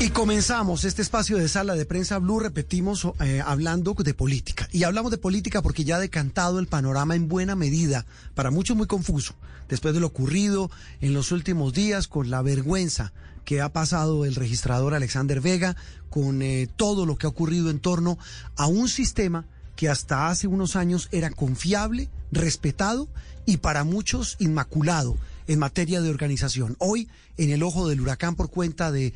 Y comenzamos este espacio de sala de prensa Blue, repetimos, eh, hablando de política. Y hablamos de política porque ya ha decantado el panorama en buena medida, para muchos muy confuso, después de lo ocurrido en los últimos días con la vergüenza que ha pasado el registrador Alexander Vega, con eh, todo lo que ha ocurrido en torno a un sistema que hasta hace unos años era confiable, respetado y para muchos inmaculado en materia de organización. Hoy, en el ojo del huracán por cuenta de,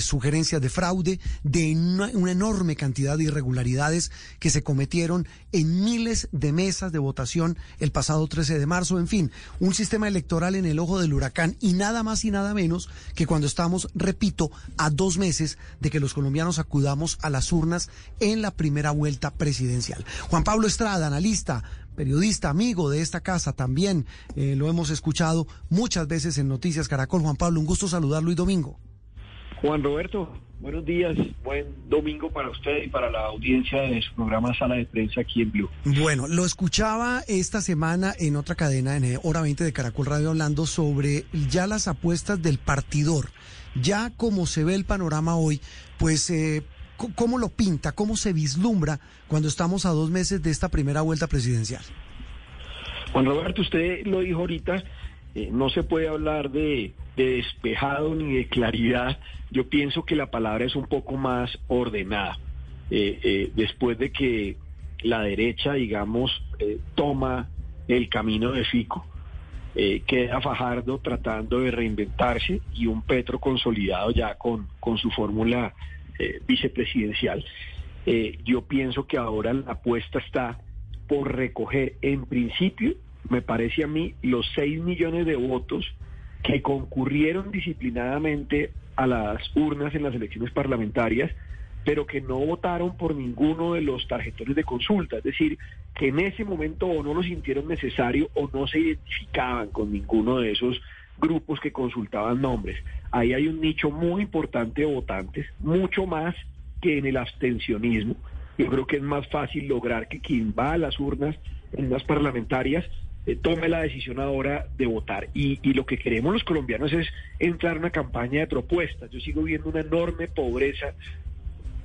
sugerencias de fraude, de una, una, enorme cantidad de irregularidades que se cometieron en miles de mesas de votación el pasado 13 de marzo. En fin, un sistema electoral en el ojo del huracán y nada más y nada menos que cuando estamos, repito, a dos meses de que los colombianos acudamos a las urnas en la primera vuelta presidencial. Juan Pablo Estrada, analista, periodista, amigo de esta casa también, eh, lo hemos escuchado muchas veces en Noticias Caracol. Juan Pablo, un gusto saludarlo y domingo. Juan Roberto, buenos días, buen domingo para usted y para la audiencia de su programa Sala de Prensa aquí en Blue. Bueno, lo escuchaba esta semana en otra cadena, en Hora 20 de Caracol Radio, hablando sobre ya las apuestas del partidor. Ya como se ve el panorama hoy, pues eh, ¿Cómo lo pinta? ¿Cómo se vislumbra cuando estamos a dos meses de esta primera vuelta presidencial? Juan Roberto, usted lo dijo ahorita, eh, no se puede hablar de, de, despejado ni de claridad. Yo pienso que la palabra es un poco más ordenada. Eh, eh, después de que la derecha, digamos, toma el camino de Fico, queda Fajardo tratando de reinventarse y un Petro consolidado ya con, con su fórmula vicepresidencial. Yo pienso que ahora la apuesta está por recoger, en principio, me parece a mí, los 6 millones de votos que concurrieron disciplinadamente a las urnas en las elecciones parlamentarias, pero que no votaron por ninguno de los tarjetones de consulta, es decir, que en ese momento o no lo sintieron necesario o no se identificaban con ninguno de esos grupos que consultaban nombres. Ahí hay un nicho muy importante de votantes, mucho más que en el abstencionismo. Yo creo que es más fácil lograr que quien va a las urnas en las parlamentarias eh, tome la decisión ahora de votar. Y, y, lo que queremos los colombianos es entrar en una campaña de propuestas. Yo sigo viendo una enorme pobreza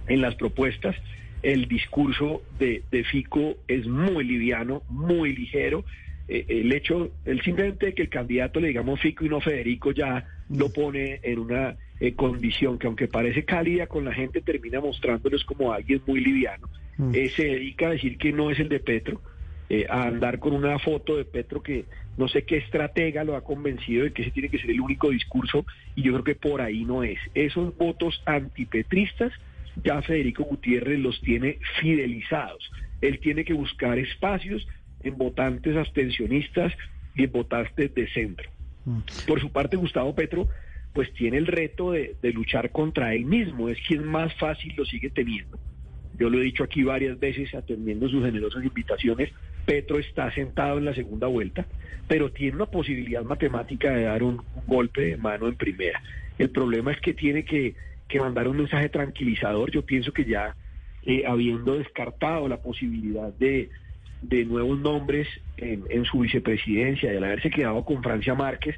en las propuestas. El discurso de, de Fico es muy liviano, muy ligero eh, el hecho, el simplemente que el candidato le digamos Fico y no Federico ya lo pone en una eh, condición que aunque parece cálida con la gente termina mostrándoles como alguien muy liviano. Mm. Eh, se dedica a decir que no es el de Petro, a andar con una foto de Petro que no sé qué estratega lo ha convencido de que ese tiene que ser el único discurso y yo creo que por ahí no es. Esos votos antipetristas ya Federico Gutiérrez los tiene fidelizados. Él tiene que buscar espacios en votantes abstencionistas y en votantes de centro. Mm. Por su parte, Gustavo Petro, pues tiene el reto de, luchar contra él mismo, es quien más fácil lo sigue teniendo. Yo lo he dicho aquí varias veces atendiendo sus generosas invitaciones, Petro está sentado en la segunda vuelta, pero tiene una posibilidad matemática de dar un, golpe de mano en primera. El problema es que tiene que, mandar un mensaje tranquilizador. Yo pienso que ya eh, habiendo descartado la posibilidad de, de nuevos nombres en, su vicepresidencia y al haberse quedado con Francia Márquez,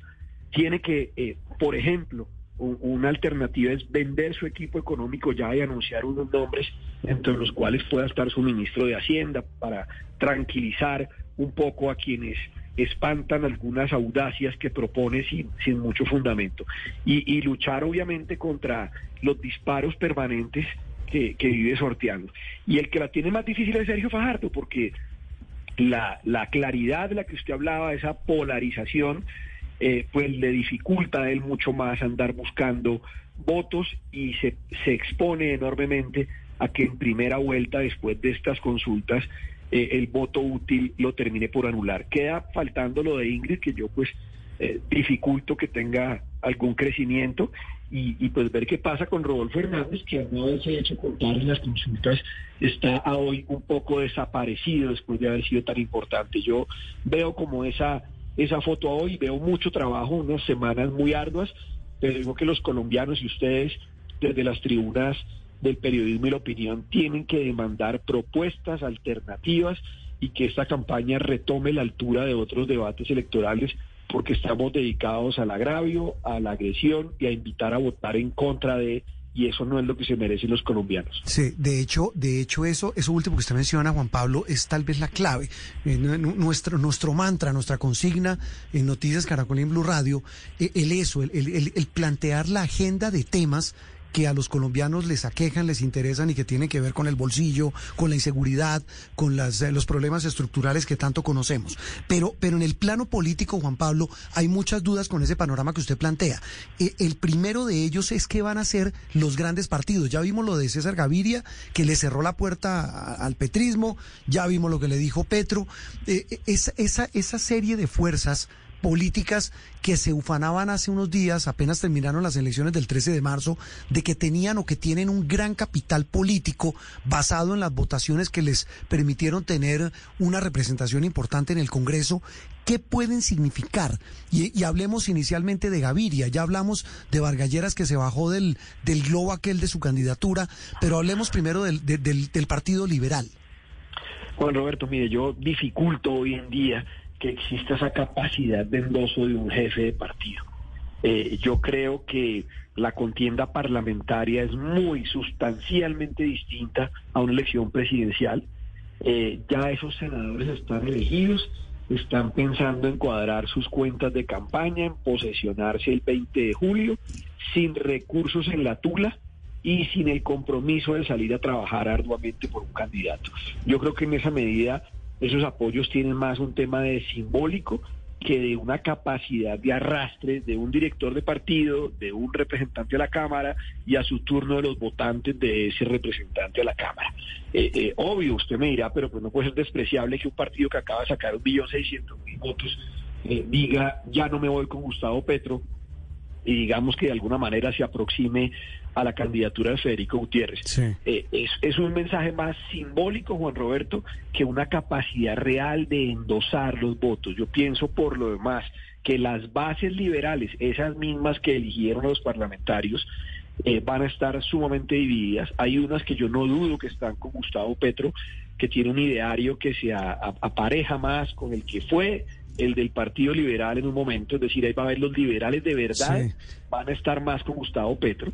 tiene que, eh, por ejemplo, una alternativa es vender su equipo económico ya y anunciar unos nombres entre los cuales pueda estar su ministro de Hacienda para tranquilizar un poco a quienes espantan algunas audacias que propone sin, sin mucho fundamento y, luchar obviamente contra los disparos permanentes que, que, vive sorteando. Y el que la tiene más difícil es Sergio Fajardo, porque la, la claridad de la que usted hablaba, esa polarización, eh, pues le dificulta a él mucho más andar buscando votos y se, se expone enormemente a que en primera vuelta, después de estas consultas, eh, el voto útil lo termine por anular. Queda faltando lo de Ingrid, que yo pues eh, dificulto que tenga algún crecimiento y, y, pues ver qué pasa con Rodolfo Hernández, que al no haberse hecho contar en las consultas está a hoy un poco desaparecido después de haber sido tan importante. Yo veo como esa, esa foto hoy, veo mucho trabajo, unas semanas muy arduas, pero digo que los colombianos y ustedes desde las tribunas del periodismo y la opinión tienen que demandar propuestas alternativas y que esta campaña retome la altura de otros debates electorales porque estamos dedicados al agravio, a la agresión y a invitar a votar en contra de y eso no es lo que se merecen los colombianos. Sí, de hecho, de hecho eso, eso último que usted menciona, Juan Pablo, es tal vez la clave. Eh, nuestro, nuestro mantra, nuestra consigna en Noticias Caracol y en Blue Radio, eh, el eso, el, el, el plantear la agenda de temas que a los colombianos les aquejan, les interesan y que tienen que ver con el bolsillo, con la inseguridad, con las, eh, los problemas estructurales que tanto conocemos. Pero, pero en el plano político, Juan Pablo, hay muchas dudas con ese panorama que usted plantea. Eh, el primero de ellos es que van a ser los grandes partidos. Ya vimos lo de César Gaviria, que le cerró la puerta al petrismo, ya vimos lo que le dijo Petro. Eh, esa, esa, esa serie de fuerzas políticas que se ufanaban hace unos días, apenas terminaron las elecciones del 13 de marzo, de que tenían o que tienen un gran capital político basado en las votaciones que les permitieron tener una representación importante en el Congreso. ¿Qué pueden significar? Y, hablemos inicialmente de Gaviria, ya hablamos de Vargalleras que se bajó del, del globo aquel de su candidatura, pero hablemos primero del, del, del Partido Liberal. Juan Roberto, mire, yo dificulto hoy en día que exista esa capacidad de endoso de un jefe de partido. Eh, yo creo que la contienda parlamentaria es muy sustancialmente distinta a una elección presidencial. Eh, ya esos senadores están elegidos, están pensando en cuadrar sus cuentas de campaña, en posesionarse el 20 de julio, sin recursos en la tula y sin el compromiso de salir a trabajar arduamente por un candidato. Yo creo que en esa medida esos apoyos tienen más un tema de simbólico que de una capacidad de arrastre de un director de partido, de un representante de la Cámara y a su turno de los votantes de ese representante de la Cámara. Eh, eh, obvio, usted me dirá, pero pues no puede ser despreciable que un partido que acaba de sacar un millón seiscientos mil votos eh, diga, ya no me voy con Gustavo Petro, y digamos que de alguna manera se aproxime a la candidatura de Federico Gutiérrez. Eh, es, es, un mensaje más simbólico, Juan Roberto, que una capacidad real de endosar los votos. Yo pienso por lo demás que las bases liberales, esas mismas que eligieron los parlamentarios, eh, van a estar sumamente divididas. Hay unas que yo no dudo que están con Gustavo Petro, que tiene un ideario que se apareja más con el que fue el del Partido Liberal en un momento, es decir, ahí va a haber los liberales de verdad, van a estar más con Gustavo Petro.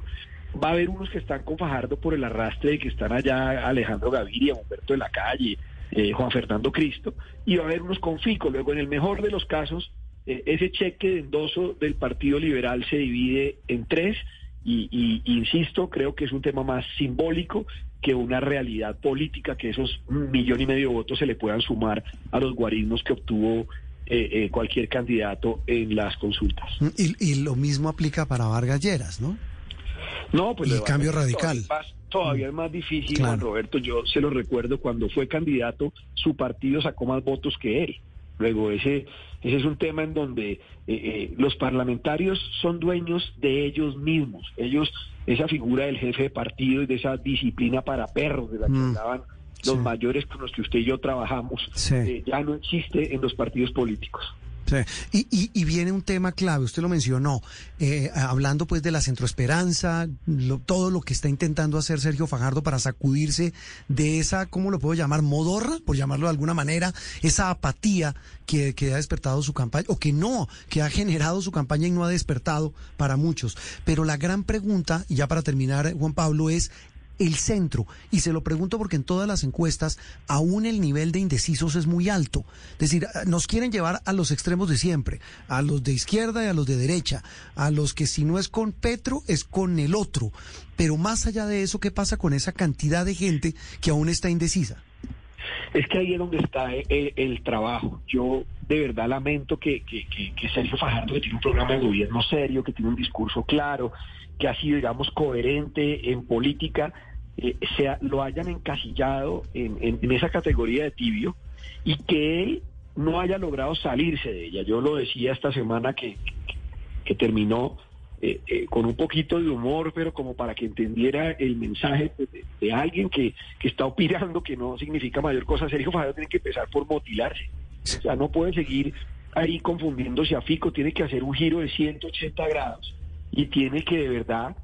Va a haber unos que están con Fajardo por el arrastre de que están allá Alejandro Gaviria, Humberto de la Calle, eh, Juan Fernando Cristo, y va a haber unos con Fico. Luego, en el mejor de los casos, eh, ese cheque de endoso del Partido Liberal se divide en tres, y, y, insisto, creo que es un tema más simbólico que una realidad política, que esos millón y medio de votos se le puedan sumar a los guarismos que obtuvo eh, eh, cualquier candidato en las consultas. Y, lo mismo aplica para Vargas Lleras, ¿no? No, pues... el cambio radical. Todavía, es más difícil, Juan Roberto. Yo se lo recuerdo, cuando fue candidato, su partido sacó más votos que él. Luego, ese, ese es un tema en donde eh, los parlamentarios son dueños de ellos mismos. Ellos, esa figura del jefe de partido y de esa disciplina para perros de la que mm. hablaban los mayores con los que usted y yo trabajamos, eh, ya no existe en los partidos políticos. Y, y, viene un tema clave, usted lo mencionó, eh, hablando pues de la centroesperanza, todo lo que está intentando hacer Sergio Fajardo para sacudirse de esa, ¿cómo lo puedo llamar? Modorra, por llamarlo de alguna manera, esa apatía que, que ha despertado su campaña, o que no, que ha generado su campaña y no ha despertado para muchos. Pero la gran pregunta, y ya para terminar, Juan Pablo, es el centro. Y se lo pregunto porque en todas las encuestas aún el nivel de indecisos es muy alto. Es decir, nos quieren llevar a los extremos de siempre, a los de izquierda y a los de derecha, a los que si no es con Petro es con el otro. Pero más allá de eso, ¿qué pasa con esa cantidad de gente que aún está indecisa? Es que ahí es donde está el, trabajo. Yo de verdad lamento que, que, que Sergio Fajardo, que tiene un programa de gobierno serio, que tiene un discurso claro, que ha sido, digamos, coherente en política, eh, sea, lo hayan encasillado en, esa categoría de tibio y que él no haya logrado salirse de ella. Yo lo decía esta semana que, que terminó eh, eh, con un poquito de humor, pero como para que entendiera el mensaje de, alguien que, que, está opinando que no significa mayor cosa. Sergio Fajardo tiene que empezar por motilarse. O sea, no puede seguir ahí confundiéndose a Fico, tiene que hacer un giro de 180 grados y tiene que de verdad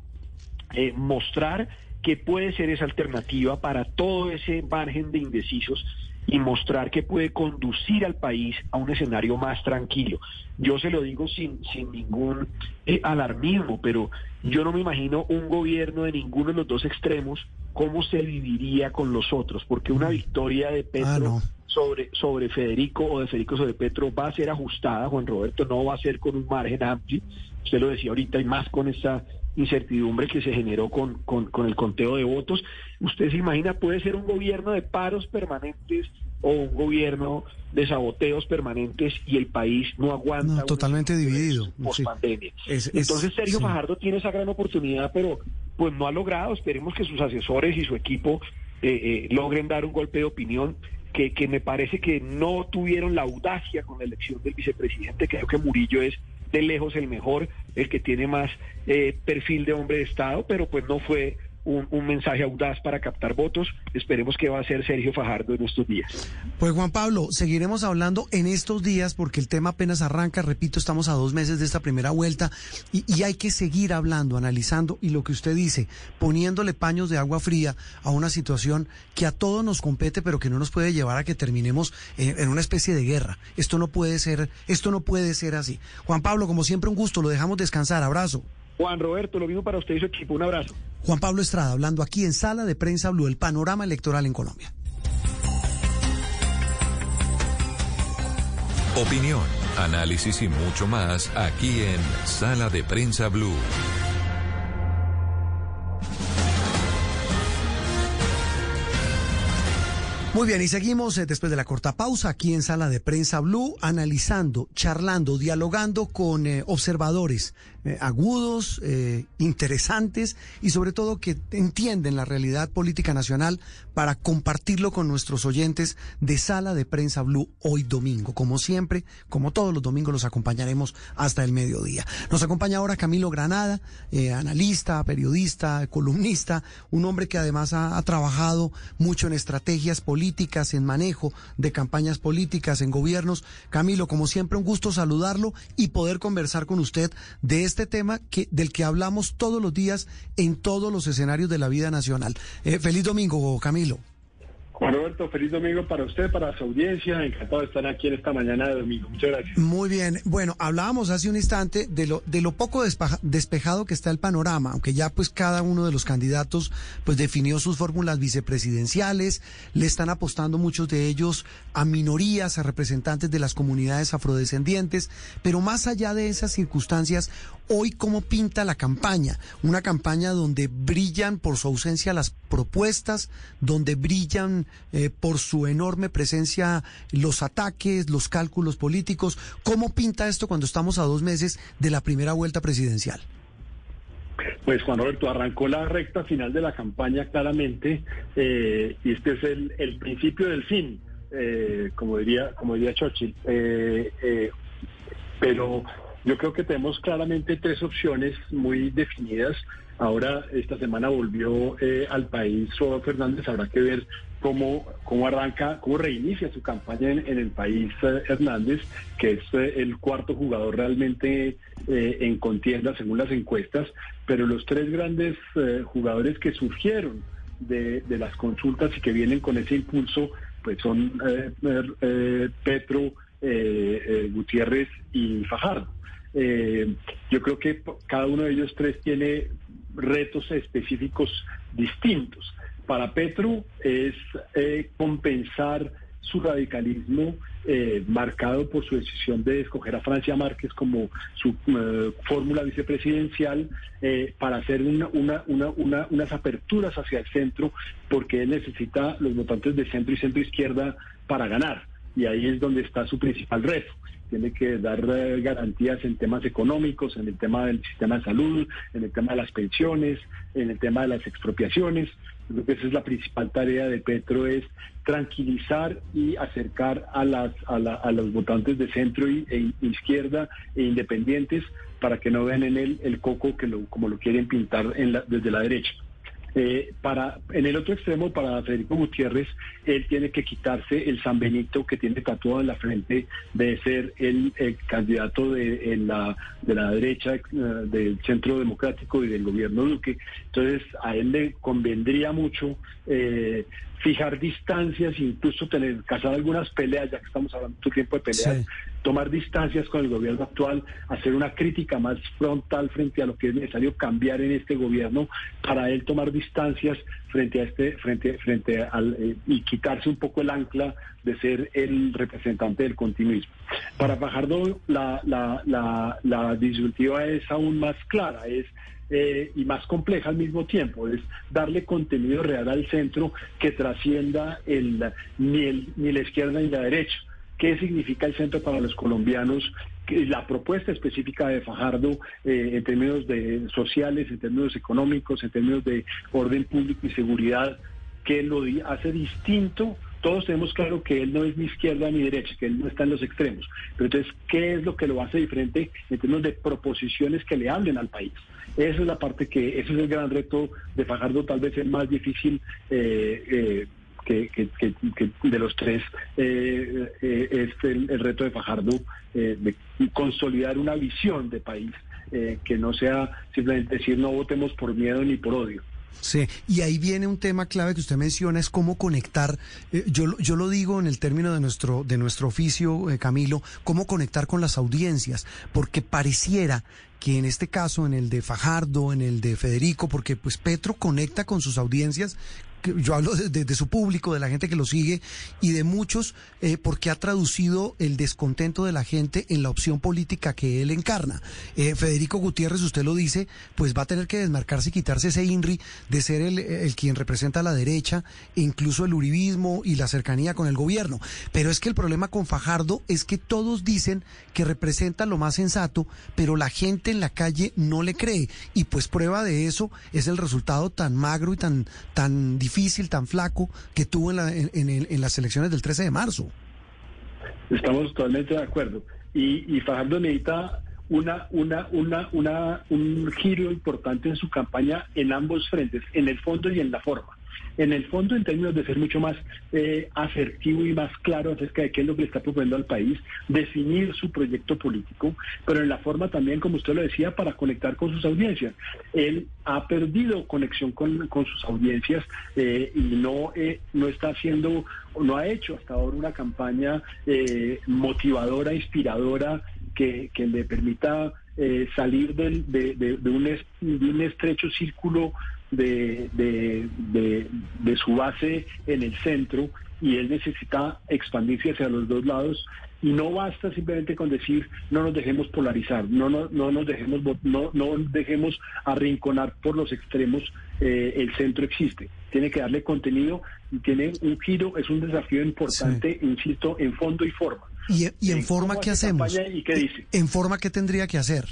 eh, mostrar que puede ser esa alternativa para todo ese margen de indecisos y mostrar que puede conducir al país a un escenario más tranquilo. Yo se lo digo sin, sin ningún eh, alarmismo, pero yo no me imagino un gobierno de ninguno de los dos extremos cómo se viviría con los otros, porque una victoria de Petro ah, sobre, sobre Federico o de Federico sobre Petro va a ser ajustada, Juan Roberto, no va a ser con un margen amplio, usted lo decía ahorita, y más con esta incertidumbre que se generó con, con, el conteo de votos. Usted se imagina, puede ser un gobierno de paros permanentes o un gobierno de saboteos permanentes y el país no aguanta. totalmente dividido. Post pandemia. Entonces Sergio Fajardo tiene esa gran oportunidad, pero pues no ha logrado. Esperemos que sus asesores y su equipo eh, eh, logren dar un golpe de opinión. Que, que me parece que no tuvieron la audacia con la elección del vicepresidente. Creo que Murillo es de lejos el mejor, el que tiene más eh, perfil de hombre de Estado, pero pues no fue un, mensaje audaz para captar votos. Esperemos que va a ser Sergio Fajardo en estos días. Pues Juan Pablo, seguiremos hablando en estos días porque el tema apenas arranca, repito, estamos a dos meses de esta primera vuelta y, hay que seguir hablando, analizando y lo que usted dice, poniéndole paños de agua fría a una situación que a todos nos compete pero que no nos puede llevar a que terminemos en, en una especie de guerra. Esto no puede ser, esto no puede ser así. Juan Pablo, como siempre un gusto, lo dejamos descansar, abrazo. Juan Roberto, lo mismo para usted y su equipo. Un abrazo. Juan Pablo Estrada, hablando aquí en Sala de Prensa Blue, el panorama electoral en Colombia. Opinión, análisis y mucho más aquí en Sala de Prensa Blue. Muy bien, y seguimos eh, después de la corta pausa aquí en Sala de Prensa Blue, analizando, charlando, dialogando con eh, observadores eh, agudos, interesantes y sobre todo que entienden la realidad política nacional para compartirlo con nuestros oyentes de Sala de Prensa Blue hoy domingo. Como siempre, como todos los domingos, los acompañaremos hasta el mediodía. Nos acompaña ahora Camilo Granada, analista, periodista, columnista, un hombre que además ha trabajado mucho en estrategias políticas, en manejo de campañas políticas, en gobiernos. Camilo, como siempre, un gusto saludarlo y poder conversar con usted de este tema que, del que hablamos todos los días en todos los escenarios de la vida nacional. Eh, feliz domingo, Camilo. Juan Roberto, feliz domingo para usted, para su audiencia. Encantado de estar aquí en esta mañana de domingo. Muchas gracias. Muy bien. Bueno, hablábamos hace un instante de lo, de lo poco despejado que está el panorama, aunque ya pues cada uno de los candidatos pues definió sus fórmulas vicepresidenciales, le están apostando muchos de ellos a minorías, a representantes de las comunidades afrodescendientes, pero más allá de esas circunstancias, hoy cómo pinta la campaña, una campaña donde brillan por su ausencia las propuestas, donde brillan eh, por su enorme presencia los ataques, los cálculos políticos. ¿Cómo pinta esto cuando estamos a dos meses de la primera vuelta presidencial? Pues Juan Roberto arrancó la recta final de la campaña claramente eh, y este es el, principio del fin, eh, como diría como diría Churchill. pero yo creo que tenemos claramente tres opciones muy definidas. Ahora, esta semana volvió eh, al país Roberto Fernández. Habrá que ver cómo, cómo arranca, cómo reinicia su campaña en, el país eh, Hernández, que es eh, el cuarto jugador realmente en contienda según las encuestas. Pero los tres grandes jugadores que surgieron de, de, las consultas y que vienen con ese impulso, pues son Petro, Gutiérrez y Fajardo. Eh, yo creo que cada uno de ellos tres tiene retos específicos distintos. Para Petro es eh, compensar su radicalismo eh, marcado por su decisión de escoger a Francia Márquez como su fórmula vicepresidencial para hacer una, unas aperturas hacia el centro porque él necesita los votantes de centro y centro izquierda para ganar y ahí es donde está su principal reto tiene que dar eh, garantías en temas económicos, en el tema del sistema de salud, en el tema de las pensiones, en el tema de las expropiaciones. Creo que esa es la principal tarea de Petro, es tranquilizar y acercar a, las, a, los votantes de centro e izquierda e independientes para que no vean en él el coco que lo, como lo quieren pintar desde la derecha. Eh, para, en el otro extremo, para Federico Gutiérrez, él tiene que quitarse el San Benito que tiene tatuado en la frente de ser el, candidato de, la, de la derecha eh, del Centro Democrático y del gobierno Duque. Entonces, a él le convendría mucho eh, fijar distancias, incluso tener casar algunas peleas, ya que estamos hablando todo tiempo de peleas, tomar distancias con el gobierno actual, hacer una crítica más frontal frente a lo que es necesario cambiar en este gobierno para él tomar distancias frente a este frente frente al eh, y quitarse un poco el ancla de ser el representante del continuismo. Para Fajardo la la la, la disyuntiva es aún más clara, es eh, y más compleja al mismo tiempo, es darle contenido real al centro que trascienda el, ni, el, ni la izquierda ni la derecha qué significa el centro para los colombianos, la propuesta específica de Fajardo eh, en términos de sociales, en términos económicos, en términos de orden público y seguridad, que lo hace distinto. Todos tenemos claro que él no es ni izquierda ni derecha, que él no está en los extremos. Pero entonces, ¿qué es lo que lo hace diferente en términos de proposiciones que le hablen al país? Esa es la parte que, ese es el gran reto de Fajardo, tal vez el más difícil eh, eh, que, de los tres eh, es el, reto de Fajardo de consolidar una visión de país que no sea simplemente decir no votemos por miedo ni por odio. Sí, y ahí viene un tema clave que usted menciona, es cómo conectar, yo, yo lo digo en el término de nuestro, de nuestro oficio, Camilo, cómo conectar con las audiencias, porque pareciera que en este caso, en el de Fajardo, en el de Federico, porque pues Petro conecta con sus audiencias yo hablo de, su público, de la gente que lo sigue y de muchos, eh, porque ha traducido el descontento de la gente en la opción política que él encarna. Eh, Federico Gutiérrez, usted lo dice, pues va a tener que desmarcarse y quitarse ese INRI de ser el, el quien representa a la derecha, incluso el uribismo y la cercanía con el gobierno. Pero es que el problema con Fajardo es que todos dicen que representa lo más sensato, pero la gente en la calle no le cree. Y pues prueba de eso es el resultado tan magro y tan, tan difícil, tan flaco que tuvo en, en, las elecciones del 13 de marzo. Estamos totalmente de acuerdo. Y, y Fajardo necesita una, una, una, una, un giro importante en su campaña en ambos frentes, en el fondo y en la forma en el fondo en términos de ser mucho más eh, asertivo y más claro acerca de qué es lo que le está proponiendo al país, definir su proyecto político, pero en la forma también, como usted lo decía, para conectar con sus audiencias. Él ha perdido conexión con, sus audiencias eh, y no, eh, no está haciendo, no ha hecho hasta ahora una campaña motivadora, inspiradora, que, le permita salir de, un, de un estrecho círculo de, de, su base en el centro y él necesita expandirse hacia los dos lados y no basta simplemente con decir no nos dejemos polarizar, no, no, no nos dejemos no, no dejemos arrinconar por los extremos, eh, el centro existe, tiene que darle contenido y tiene un giro, es un desafío importante, insisto, en fondo y forma. ¿Y, en forma qué hacemos? ¿Y qué dice? ¿En forma qué tendría que hacer?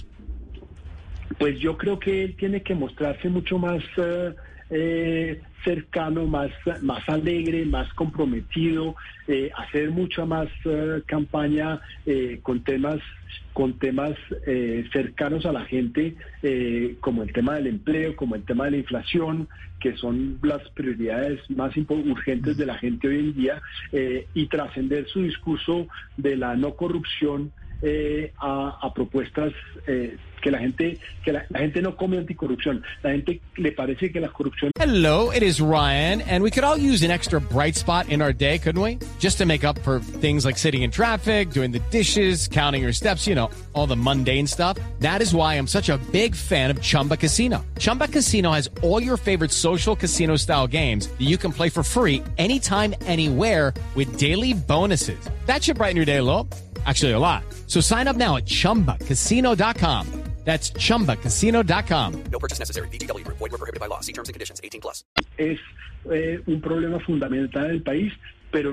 Pues yo creo que él tiene que mostrarse mucho más eh, eh, cercano, más, más alegre, más comprometido, eh, hacer mucha más campaña con temas con temas cercanos a la gente, como el tema del empleo, como el tema de la inflación, que son las prioridades más urgentes de la gente hoy en día, y trascender su discurso de la no corrupción Eh, a, a, propuestas eh, que la gente que la, la, gente no come anticorrupción. La gente le parece que la corrupción. Hello, it is Ryan, and we could all use an extra bright spot in our day, couldn't we? Just to make up for things like sitting in traffic, doing the dishes, counting your steps, you know, all the mundane stuff. That is why I'm such a big fan of Chumba Casino. Chumba Casino has all your favorite social casino style games that you can play for free anytime, anywhere with daily bonuses. That should brighten your day a little. Actually, a lot. So sign up now at chumbacasino.com. That's chumbacasino.com. No purchase necessary. BGW. Void were prohibited by law. See terms and conditions 18 plus. Es eh, un problema fundamental del país, pero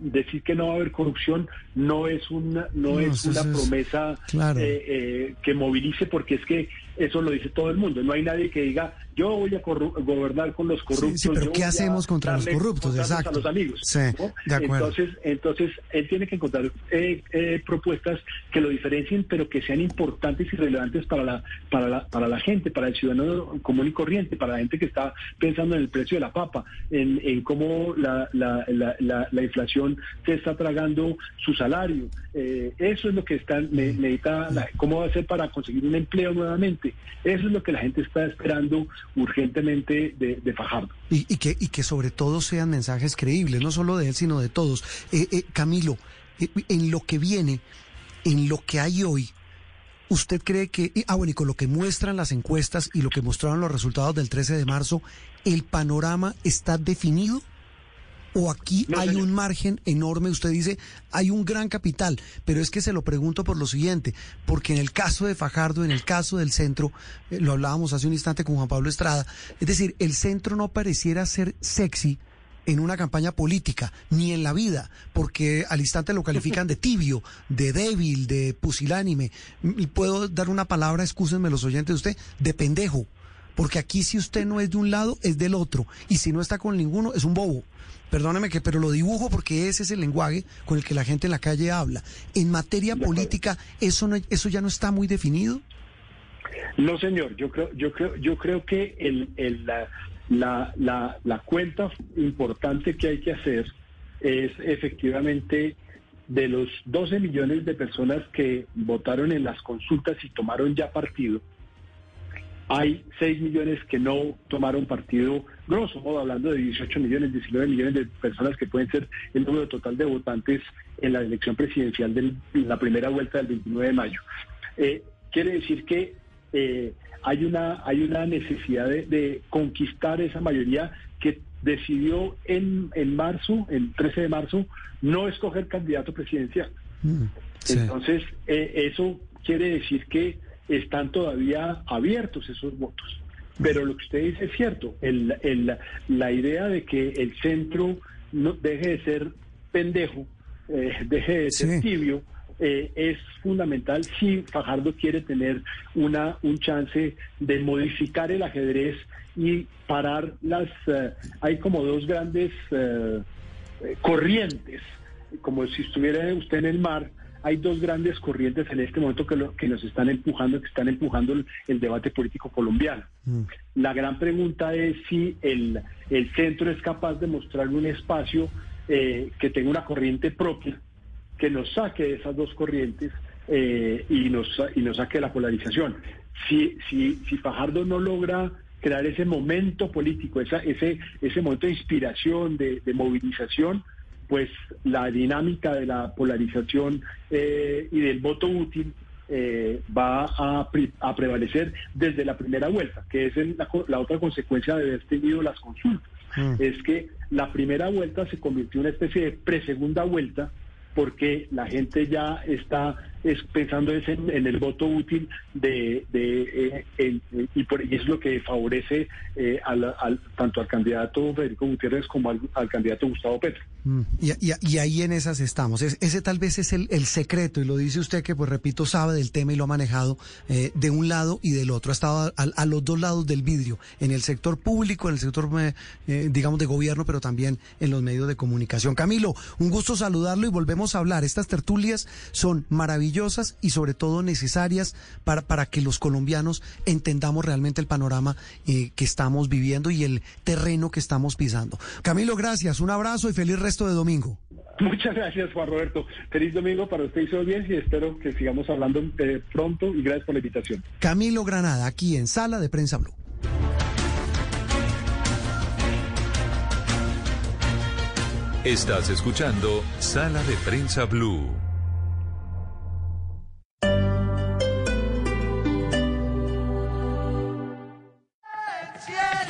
decir que no va a haber corrupción no es una, no, No, es una es- promesa claro. eh, eh, que movilice, porque es que eso lo dice todo el mundo. No hay nadie que diga, yo voy a gobernar con los corruptos. sí, pero yo ¿qué hacemos contra los corruptos? Exacto. A los amigos. Sí, ¿no? de acuerdo. Entonces, entonces, él tiene que encontrar eh, eh, propuestas que lo diferencien, pero que sean importantes y relevantes para la, para la, para la gente, para el ciudadano común y corriente, para la gente que está pensando en el precio de la papa, en, en cómo la, la, la, la- la inflación se está tragando su salario. Eh, eso es lo que está, ne- necesita, la- cómo va a ser para conseguir un empleo nuevamente. Eso es lo que la gente está esperando urgentemente de, de. Y, y que, y que sobre todo sean mensajes creíbles, no solo de él, sino de todos. Eh, eh, Camilo, eh, en lo que viene, en lo que hay hoy, ¿usted cree que, ah, bueno, y con lo que muestran las encuestas y lo que mostraron los resultados del 13 de marzo, ¿el panorama está definido? ¿O aquí No, hay señor. un margen enorme? Usted dice, hay un gran capital, pero es que se lo pregunto por lo siguiente, porque en el caso de Fajardo, en el caso del centro, eh, lo hablábamos hace un instante con Juan Pablo Estrada, es decir, el centro no pareciera ser sexy en una campaña política, ni en la vida, porque al instante lo califican de tibio, de débil, de pusilánime. Y puedo dar una palabra, excúsenme los oyentes de usted, de pendejo. Porque aquí si usted no es de un lado, es del otro. Y si no está con ninguno, es un bobo. Perdóneme que, pero lo dibujo porque ese es el lenguaje con el que la gente en la calle habla. En materia política, eso no, eso ya no está muy definido. No, señor. Yo creo, yo creo, yo creo que el, el- la, la, la, la cuenta importante que hay que hacer es efectivamente de los 12 millones de personas que votaron en las consultas y tomaron ya partido. Hay 6 millones que no tomaron partido, grosso modo hablando de 18 millones, 19 millones de personas que pueden ser el número total de votantes en la elección presidencial de la primera vuelta del 29 de mayo. Eh, quiere decir que eh, hay una hay una necesidad de, de conquistar esa mayoría que decidió en, en marzo, el 13 de marzo, no escoger candidato presidencial. Mm, sí. Entonces, eh, eso quiere decir que están todavía abiertos esos votos. Pero lo que usted dice es cierto, el- el- la idea de que el centro no deje de ser pendejo, eh, deje de ser Sí. tibio, eh, es fundamental si Fajardo quiere tener una un chance de modificar el ajedrez y parar las... eh, hay como dos grandes eh, corrientes, como si estuviera usted en el mar, hay dos grandes corrientes en este momento que, lo- que nos están empujando, que están empujando el, el debate político colombiano. Mm. La gran pregunta es si el, el centro es capaz de mostrar un espacio eh, que tenga una corriente propia, que nos saque de esas dos corrientes eh, y, nos, y nos saque de la polarización. Si, si, si Fajardo no logra crear ese momento político, esa, ese, ese momento de inspiración, de, de movilización, pues la dinámica de la polarización eh, y del voto útil eh, va a, pre- a prevalecer desde la primera vuelta, que es el- la, co- la otra consecuencia de haber tenido las consultas. Mm. Es que la primera vuelta se convirtió en una especie de presegunda vuelta porque la gente ya está es, pensando es en, el voto útil de, de eh, y, por, y es lo que favorece eh, al- al- tanto al candidato Federico Gutiérrez como al, al candidato Gustavo Petro. Mm, Y, y- y ahí en esas estamos. Es- ese tal vez es el, el secreto, y lo dice usted que, pues repito, sabe del tema y lo ha manejado eh, de un lado y del otro. Ha estado a, a los dos lados del vidrio, en el sector público, en el sector, eh, digamos, de gobierno, pero también en los medios de comunicación. Camilo, un gusto saludarlo y volvemos a hablar. Estas tertulias son maravillosas y sobre todo necesarias para, para que los colombianos entendamos realmente el panorama eh, que estamos viviendo y el terreno que estamos pisando. Camilo, gracias, un abrazo y feliz resto de domingo. Muchas gracias, Juan Roberto. Feliz domingo para usted y su audiencia y espero que sigamos hablando eh, pronto y gracias por la invitación. Camilo Granada, aquí en Sala de Prensa Blue. Estás escuchando Sala de Prensa Blue.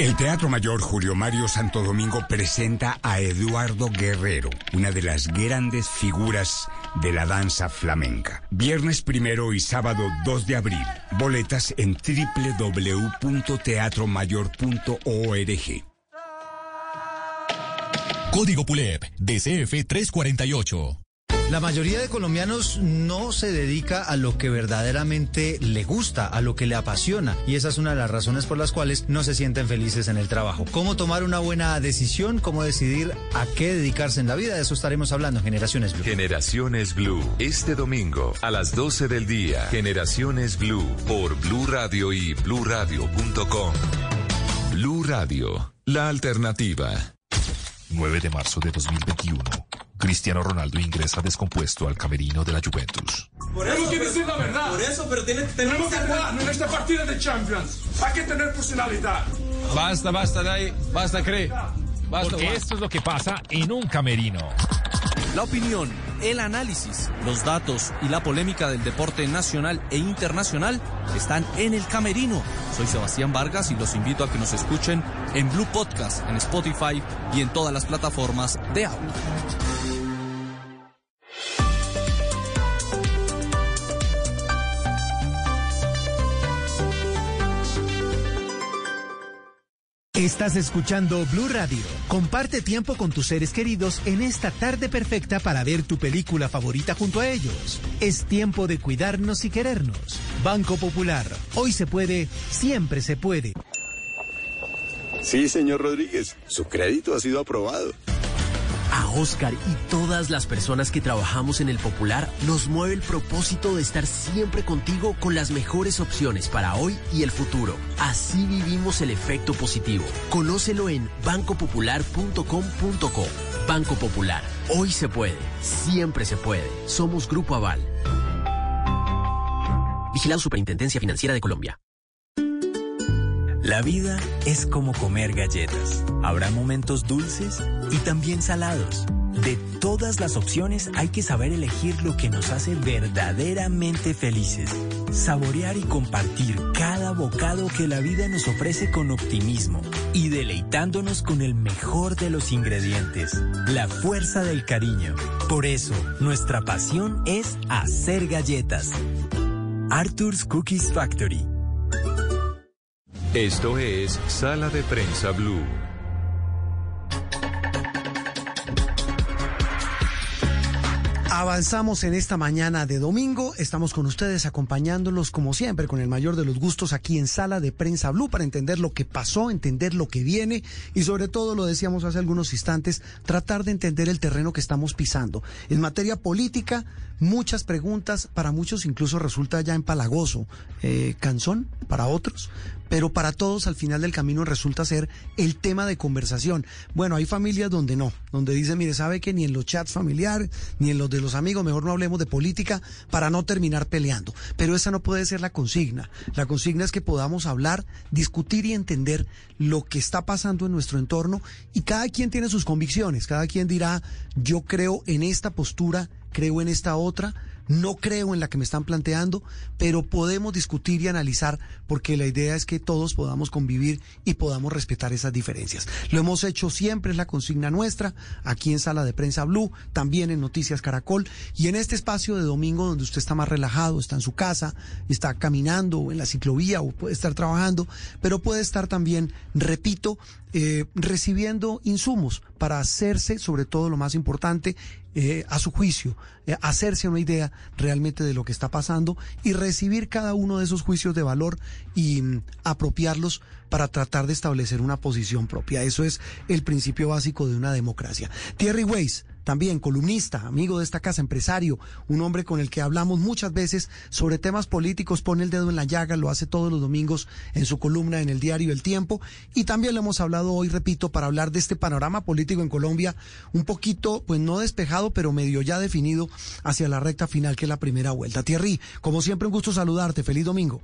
El Teatro Mayor Julio Mario Santo Domingo presenta a Eduardo Guerrero, una de las grandes figuras de la danza flamenca. Viernes primero y sábado 2 de abril. Boletas en www.teatromayor.org. Código PULEP, DCF 348. La mayoría de colombianos no se dedica a lo que verdaderamente le gusta, a lo que le apasiona, y esa es una de las razones por las cuales no se sienten felices en el trabajo. ¿Cómo tomar una buena decisión? ¿Cómo decidir a qué dedicarse en la vida? De eso estaremos hablando en Generaciones Blue. Generaciones Blue, este domingo a las 12 del día. Generaciones Blue por Blue Radio y bluradio.com. Blue Radio, la alternativa. 9 de marzo de 2021. Cristiano Ronaldo ingresa descompuesto al camerino de la Juventus. Por eso que decir la verdad. Por eso, pero tiene, tenemos que jugar en esta partida de Champions. Hay que tener personalidad. Basta, basta, Dai. Basta, cree. Basta, Porque basta. esto es lo que pasa en un camerino. La opinión, el análisis, los datos y la polémica del deporte nacional e internacional están en el camerino. Soy Sebastián Vargas y los invito a que nos escuchen en Blue Podcast, en Spotify y en todas las plataformas de audio. Estás escuchando Blue Radio. Comparte tiempo con tus seres queridos en esta tarde perfecta para ver tu película favorita junto a ellos. Es tiempo de cuidarnos y querernos. Banco Popular. Hoy se puede, siempre se puede. Sí, señor Rodríguez. Su crédito ha sido aprobado. A Oscar y todas las personas que trabajamos en el Popular nos mueve el propósito de estar siempre contigo con las mejores opciones para hoy y el futuro. Así vivimos el efecto positivo. Conócelo en bancopopular.com.co. Banco Popular. Hoy se puede. Siempre se puede. Somos Grupo Aval. Vigilado Superintendencia Financiera de Colombia. La vida es como comer galletas. Habrá momentos dulces y también salados. De todas las opciones hay que saber elegir lo que nos hace verdaderamente felices. Saborear y compartir cada bocado que la vida nos ofrece con optimismo y deleitándonos con el mejor de los ingredientes, la fuerza del cariño. Por eso, nuestra pasión es hacer galletas. Arthur's Cookies Factory. Esto es Sala de Prensa Blue. Avanzamos en esta mañana de domingo. Estamos con ustedes acompañándolos como siempre con el mayor de los gustos aquí en Sala de Prensa Blue para entender lo que pasó, entender lo que viene y sobre todo, lo decíamos hace algunos instantes, tratar de entender el terreno que estamos pisando. En materia política, muchas preguntas, para muchos incluso resulta ya empalagoso, eh, cansón para otros, pero para todos al final del camino resulta ser el tema de conversación. Bueno, hay familias donde no, donde dicen, mire, sabe que ni en los chats familiares, ni en los de los amigos, mejor no hablemos de política para no terminar peleando. Pero esa no puede ser la consigna. La consigna es que podamos hablar, discutir y entender lo que está pasando en nuestro entorno y cada quien tiene sus convicciones, cada quien dirá, yo creo en esta postura, creo en esta otra no creo en la que me están planteando, pero podemos discutir y analizar porque la idea es que todos podamos convivir y podamos respetar esas diferencias. Lo hemos hecho siempre, es la consigna nuestra, aquí en Sala de Prensa Blue, también en Noticias Caracol y en este espacio de domingo donde usted está más relajado, está en su casa, está caminando en la ciclovía o puede estar trabajando, pero puede estar también, repito, eh, recibiendo insumos para hacerse, sobre todo lo más importante, eh, a su juicio, eh, hacerse una idea realmente de lo que está pasando y recibir cada uno de esos juicios de valor y mm, apropiarlos para tratar de establecer una posición propia. Eso es el principio básico de una democracia. Thierry Weiss, también columnista, amigo de esta casa, empresario, un hombre con el que hablamos muchas veces sobre temas políticos, pone el dedo en la llaga, lo hace todos los domingos en su columna en el diario El Tiempo y también lo hemos hablado hoy, repito, para hablar de este panorama político en Colombia, un poquito, pues no despejado, pero medio ya definido hacia la recta final que es la primera vuelta. Thierry, como siempre un gusto saludarte, feliz domingo.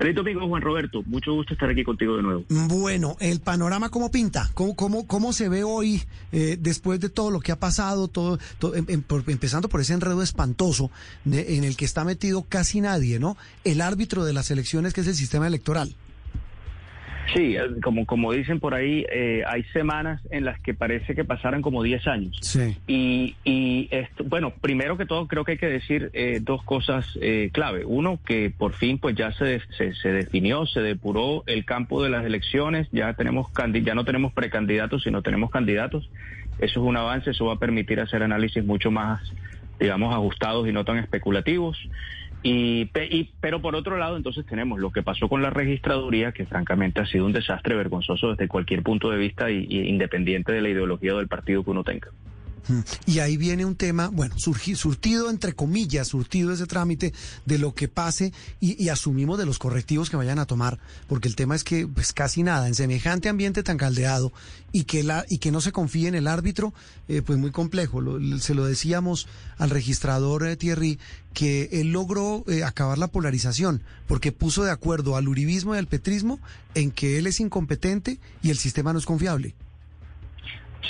Feliz domingo, Juan Roberto. Mucho gusto estar aquí contigo de nuevo. Bueno, el panorama cómo pinta, cómo cómo cómo se ve hoy eh, después de todo lo que ha pasado, todo, todo em, em, por, empezando por ese enredo espantoso de, en el que está metido casi nadie, ¿no? El árbitro de las elecciones que es el sistema electoral. Sí, eh, como, como dicen por ahí, eh, hay semanas en las que parece que pasaran como 10 años. Sí. Y, y esto, bueno, primero que todo creo que hay que decir eh, dos cosas eh, clave. Uno, que por fin pues ya se, se, se definió, se depuró el campo de las elecciones, ya, tenemos ya no tenemos precandidatos, sino tenemos candidatos. Eso es un avance, eso va a permitir hacer análisis mucho más, digamos, ajustados y no tan especulativos. Y, y- pero por otro lado, entonces tenemos lo que pasó con la registraduría, que francamente ha sido un desastre vergonzoso desde cualquier punto de vista y, y independiente de la ideología o del partido que uno tenga. Y ahí viene un tema, bueno, surtido entre comillas, surtido ese trámite de lo que pase y, y asumimos de los correctivos que vayan a tomar, porque el tema es que pues casi nada, en semejante ambiente tan caldeado y que, la, y que no se confíe en el árbitro, eh, pues muy complejo. Lo- se lo decíamos al registrador eh, Thierry, que él logró eh, acabar la polarización, porque puso de acuerdo al uribismo y al petrismo en que él es incompetente y el sistema no es confiable.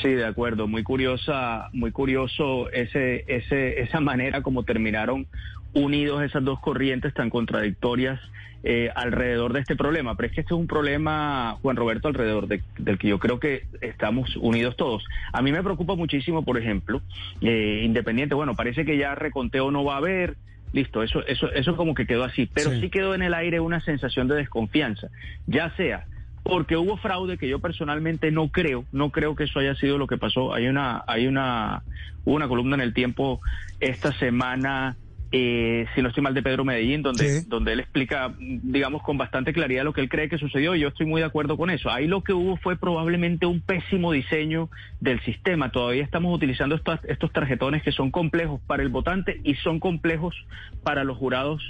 Sí, de acuerdo. Muy curiosa, muy curioso ese, ese, esa manera como terminaron unidos esas dos corrientes tan contradictorias eh, alrededor de este problema. Pero es que este es un problema, Juan Roberto, alrededor de- del que yo creo que estamos unidos todos. A mí me preocupa muchísimo, por ejemplo, eh, Independiente. Bueno, parece que ya reconteo no va a haber. Listo, eso, eso, eso como que quedó así. Pero sí quedó en el aire una sensación de desconfianza. Ya sea porque hubo fraude que yo personalmente no creo, no creo que eso haya sido lo que pasó. Hay una, hay una, una columna en el tiempo esta semana, eh, si no estoy mal, de Pedro Medellín, donde, donde él explica, digamos, con bastante claridad lo que él cree que sucedió y yo estoy muy de acuerdo con eso. Ahí lo que hubo fue probablemente un pésimo diseño del sistema. Todavía estamos utilizando estos, estos tarjetones que son complejos para el votante y son complejos para los jurados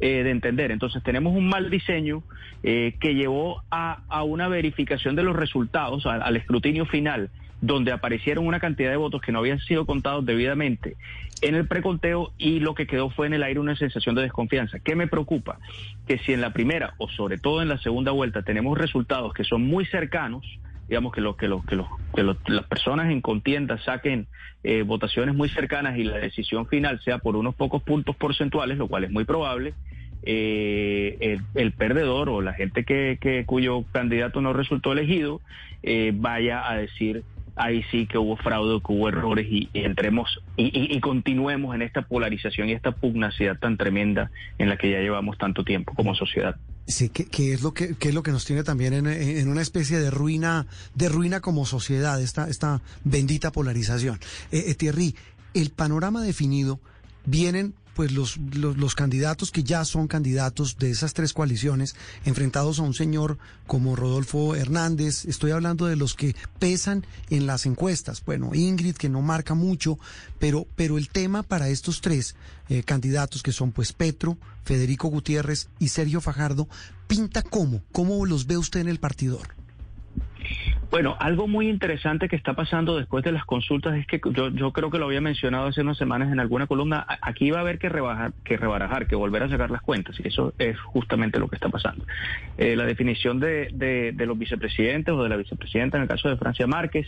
eh, de entender. Entonces tenemos un mal diseño eh, que llevó a, a una verificación de los resultados, al, al escrutinio final, donde aparecieron una cantidad de votos que no habían sido contados debidamente en el preconteo y lo que quedó fue en el aire una sensación de desconfianza. ¿Qué me preocupa? Que si en la primera o sobre todo en la segunda vuelta tenemos resultados que son muy cercanos, digamos que, lo, que, lo, que, lo, las personas en contienda saquen eh, votaciones muy cercanas y la decisión final sea por unos pocos puntos porcentuales, lo cual es muy probable, eh, el, el perdedor o la gente que, que cuyo candidato no resultó elegido eh, vaya a decir ahí sí que hubo fraude, que hubo errores y, entremos y, continuemos en esta polarización y esta pugnacidad tan tremenda en la que ya llevamos tanto tiempo como sociedad. Sí, que, es lo que, que es lo que nos tiene también en, en una especie de ruina, de ruina como sociedad, esta, esta bendita polarización. Eh, eh, Thierry, el panorama definido, vienen pues los, los, los candidatos que ya son candidatos de esas tres coaliciones, enfrentados a un señor como Rodolfo Hernández, estoy hablando de los que pesan en las encuestas. Bueno, Ingrid, que no marca mucho, pero, pero el tema para estos tres eh, candidatos que son pues Petro, Federico Gutiérrez y Sergio Fajardo, pinta cómo, cómo los ve usted en el partidor. Bueno, algo muy interesante que está pasando después de las consultas es que yo, yo creo que lo había mencionado hace unas semanas en alguna columna, aquí va a haber que rebajar, que rebarajar, que volver a sacar las cuentas, y eso es justamente lo que está pasando. Eh, la definición de, de- de los vicepresidentes o de la vicepresidenta en el caso de Francia Márquez,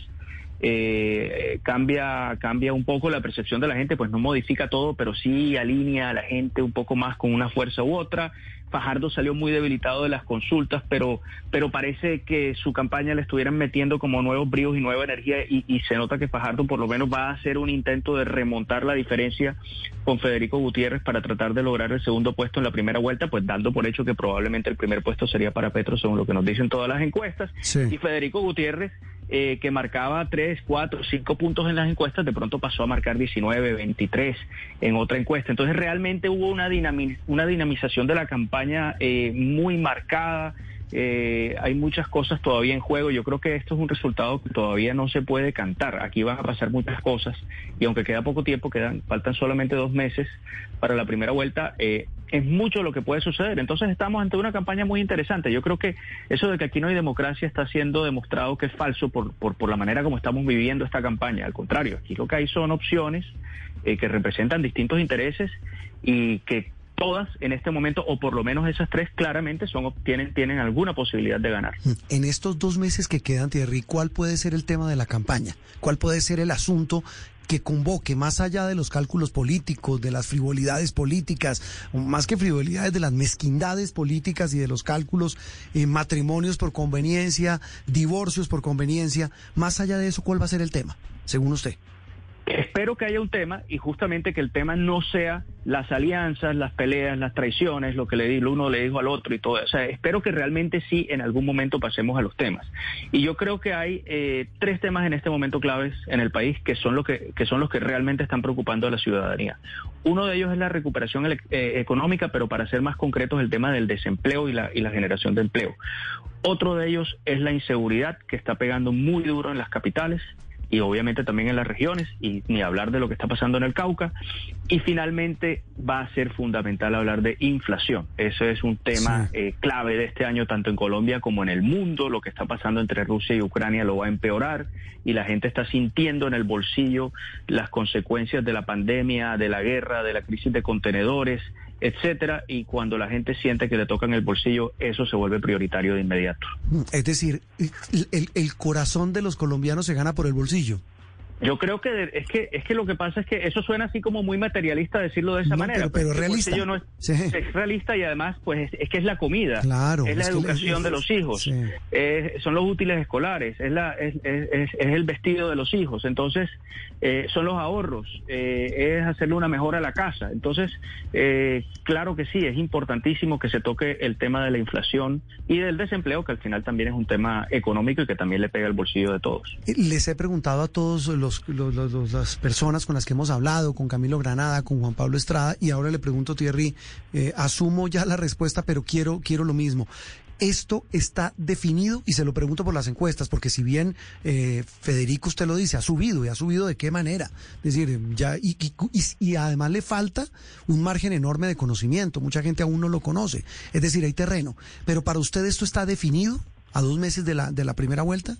eh, cambia, cambia un poco la percepción de la gente, pues no modifica todo, pero sí alinea a la gente un poco más con una fuerza u otra. Fajardo salió muy debilitado de las consultas, pero, pero parece que su campaña le estuvieran metiendo como nuevos bríos y nueva energía y, y se nota que Fajardo por lo menos va a hacer un intento de remontar la diferencia con Federico Gutiérrez para tratar de lograr el segundo puesto en la primera vuelta, pues dando por hecho que probablemente el primer puesto sería para Petro, según lo que nos dicen todas las encuestas. Y Federico Gutiérrez eh, que marcaba 3, 4, 5 puntos en las encuestas, de pronto pasó a marcar 19, 23 en otra encuesta. Entonces realmente hubo una, dinami- una dinamización de la campaña eh, muy marcada. Eh, hay muchas cosas todavía en juego. Yo creo que esto es un resultado que todavía no se puede cantar. Aquí van a pasar muchas cosas y aunque queda poco tiempo, quedan faltan solamente dos meses para la primera vuelta. eh, es mucho lo que puede suceder. Entonces estamos ante una campaña muy interesante. Yo creo que eso de que aquí no hay democracia está siendo demostrado que es falso por, por, por la manera como estamos viviendo esta campaña. Al contrario, aquí lo que hay son opciones eh, que representan distintos intereses y que todas en este momento, o por lo menos esas tres claramente son tienen, tienen alguna posibilidad de ganar. En estos dos meses que quedan, Thierry, ¿cuál puede ser el tema de la campaña? ¿Cuál puede ser el asunto que convoque, más allá de los cálculos políticos, de las frivolidades políticas, más que frivolidades, de las mezquindades políticas y de los cálculos, eh, matrimonios por conveniencia, divorcios por conveniencia, más allá de eso, ¿cuál va a ser el tema, según usted? Espero que haya un tema y justamente que el tema no sea las alianzas, las peleas, las traiciones, lo que le dijo uno le dijo al otro y todo. O sea, espero que realmente sí en algún momento pasemos a los temas. Y yo creo que hay eh, tres temas en este momento claves en el país que son, lo que, que son los que realmente están preocupando a la ciudadanía. Uno de ellos es la recuperación eh, económica, pero para ser más concretos el tema del desempleo y la, y la generación de empleo. Otro de ellos es la inseguridad que está pegando muy duro en las capitales y obviamente también en las regiones, y ni hablar de lo que está pasando en el Cauca. Y finalmente va a ser fundamental hablar de inflación. Eso es un tema eh, clave de este año, tanto en Colombia como en el mundo. Lo que está pasando entre Rusia y Ucrania lo va a empeorar y la gente está sintiendo en el bolsillo las consecuencias de la pandemia, de la guerra, de la crisis de contenedores etcétera, y cuando la gente siente que le tocan el bolsillo, eso se vuelve prioritario de inmediato. Es decir, el, el corazón de los colombianos se gana por el bolsillo. Yo creo que es que es que lo que pasa es que eso suena así como muy materialista decirlo de esa manera. Pero, realista. es, realista y además pues es, que es la comida, claro, es la educación de los hijos, son los útiles escolares, es la es, el vestido de los hijos, entonces eh, son los ahorros, eh, es hacerle una mejora a la casa. Entonces eh, claro que sí es importantísimo que se toque el tema de la inflación y del desempleo que al final también es un tema económico y que también le pega al bolsillo de todos. Les he preguntado a todos los las personas con las que hemos hablado, con Camilo Granada, con Juan Pablo Estrada, y ahora le pregunto, Thierry, eh, asumo ya la respuesta, pero quiero, quiero lo mismo. Esto está definido y se lo pregunto por las encuestas, porque si bien eh, Federico usted lo dice, ha subido y ha subido de qué manera, es decir, ya y, y, además le falta un margen enorme de conocimiento, mucha gente aún no lo conoce, es decir, hay terreno, pero para usted esto está definido a dos meses de la de la primera vuelta.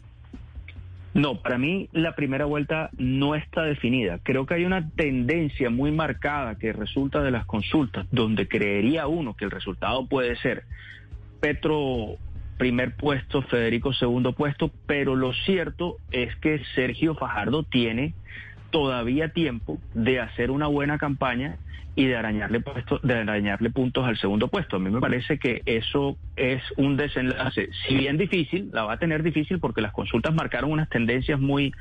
No, para mí la primera vuelta no está definida. Creo que hay una tendencia muy marcada que resulta de las consultas, donde creería uno que el resultado puede ser Petro primer puesto, Federico segundo puesto, pero lo cierto es que Sergio Fajardo tiene todavía tiempo de hacer una buena campaña y de arañarle, puesto, de arañarle puntos al segundo puesto. A mí me parece que eso es un desenlace, si bien difícil, la va a tener difícil porque las consultas marcaron unas tendencias muy,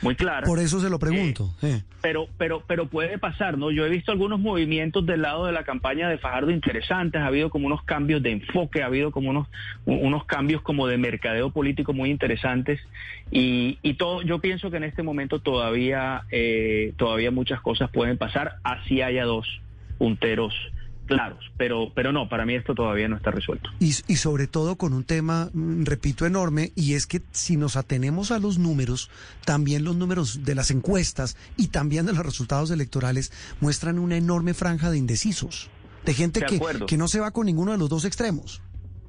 muy claras. Por eso se lo pregunto. Eh, pero, pero, pero puede pasar, ¿no? Yo he visto algunos movimientos del lado de la campaña de Fajardo interesantes, ha habido como unos cambios de enfoque, ha habido como unos, unos cambios como de mercadeo político muy interesantes y, y todo, yo pienso que en este momento todavía, eh, todavía muchas cosas pueden pasar, así haya dos punteros claros, pero, pero no, para mí esto todavía no está resuelto. Y, y, sobre todo con un tema, mm, repito, enorme, y es que si nos atenemos a los números, también los números de las encuestas y también de los resultados electorales muestran una enorme franja de indecisos, de gente que, que no se va con ninguno de los dos extremos.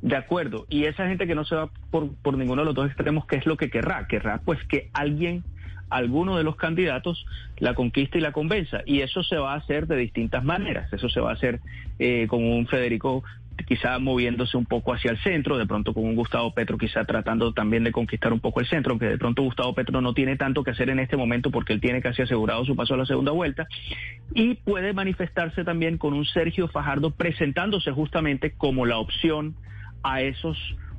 De acuerdo, y esa gente que no se va por, por ninguno de los dos extremos, ¿qué es lo que querrá? Querrá pues que alguien alguno de los candidatos la conquista y la convenza. Y eso se va a hacer de distintas maneras. Eso se va a hacer eh, con un Federico quizá moviéndose un poco hacia el centro, de pronto con un Gustavo Petro quizá tratando también de conquistar un poco el centro, aunque de pronto Gustavo Petro no tiene tanto que hacer en este momento porque él tiene casi asegurado su paso a la segunda vuelta, y puede manifestarse también con un Sergio Fajardo presentándose justamente como la opción a esos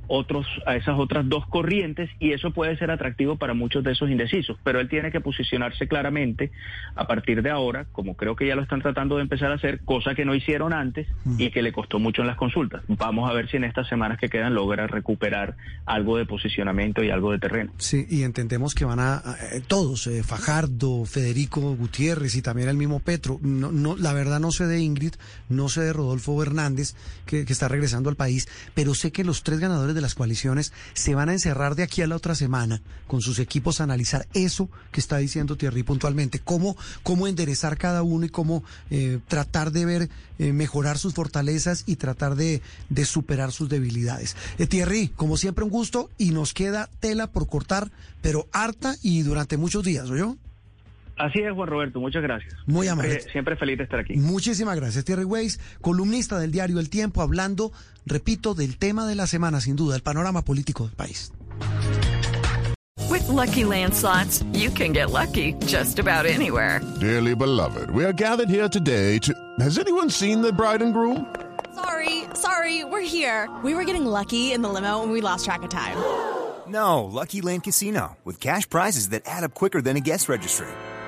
otros, a esas otras dos corrientes y eso puede ser atractivo para muchos de esos indecisos, pero él tiene que posicionarse claramente a partir de ahora, como creo que ya lo están tratando de empezar a hacer, cosa que no hicieron antes y que le costó mucho en las consultas. Vamos a ver si en estas semanas que quedan logra recuperar algo de posicionamiento y algo de terreno. Sí, y entendemos que van a, eh, todos, eh, Fajardo, Federico Gutiérrez y también el mismo Petro, no, no, la verdad no sé de Ingrid, no sé de Rodolfo Hernández, que, que está regresando al país, pero sé que los tres ganadores de las coaliciones se van a encerrar de aquí a la otra semana con sus equipos a analizar eso que está diciendo Thierry puntualmente, cómo, cómo enderezar cada uno y cómo eh, tratar de ver, eh, mejorar sus fortalezas y tratar de, de superar sus debilidades. Eh, Thierry, como siempre un gusto y nos queda tela por cortar, pero harta y durante muchos días, yo Así es, Juan Roberto, muchas gracias. Muy amable. Siempre, siempre feliz de estar aquí. Muchísimas gracias, Thierry Weiss, columnista del diario El Tiempo, hablando, repito, del tema de la semana, sin duda, el panorama político del país. With lucky landslots, you can get lucky just about anywhere. Dearly beloved, we are gathered here today to. Has anyone seen the bride and groom? Sorry, sorry, we're here. We were getting lucky in the limo and we lost track of time. No, Lucky Land Casino, with cash prizes that add up quicker than a guest registry.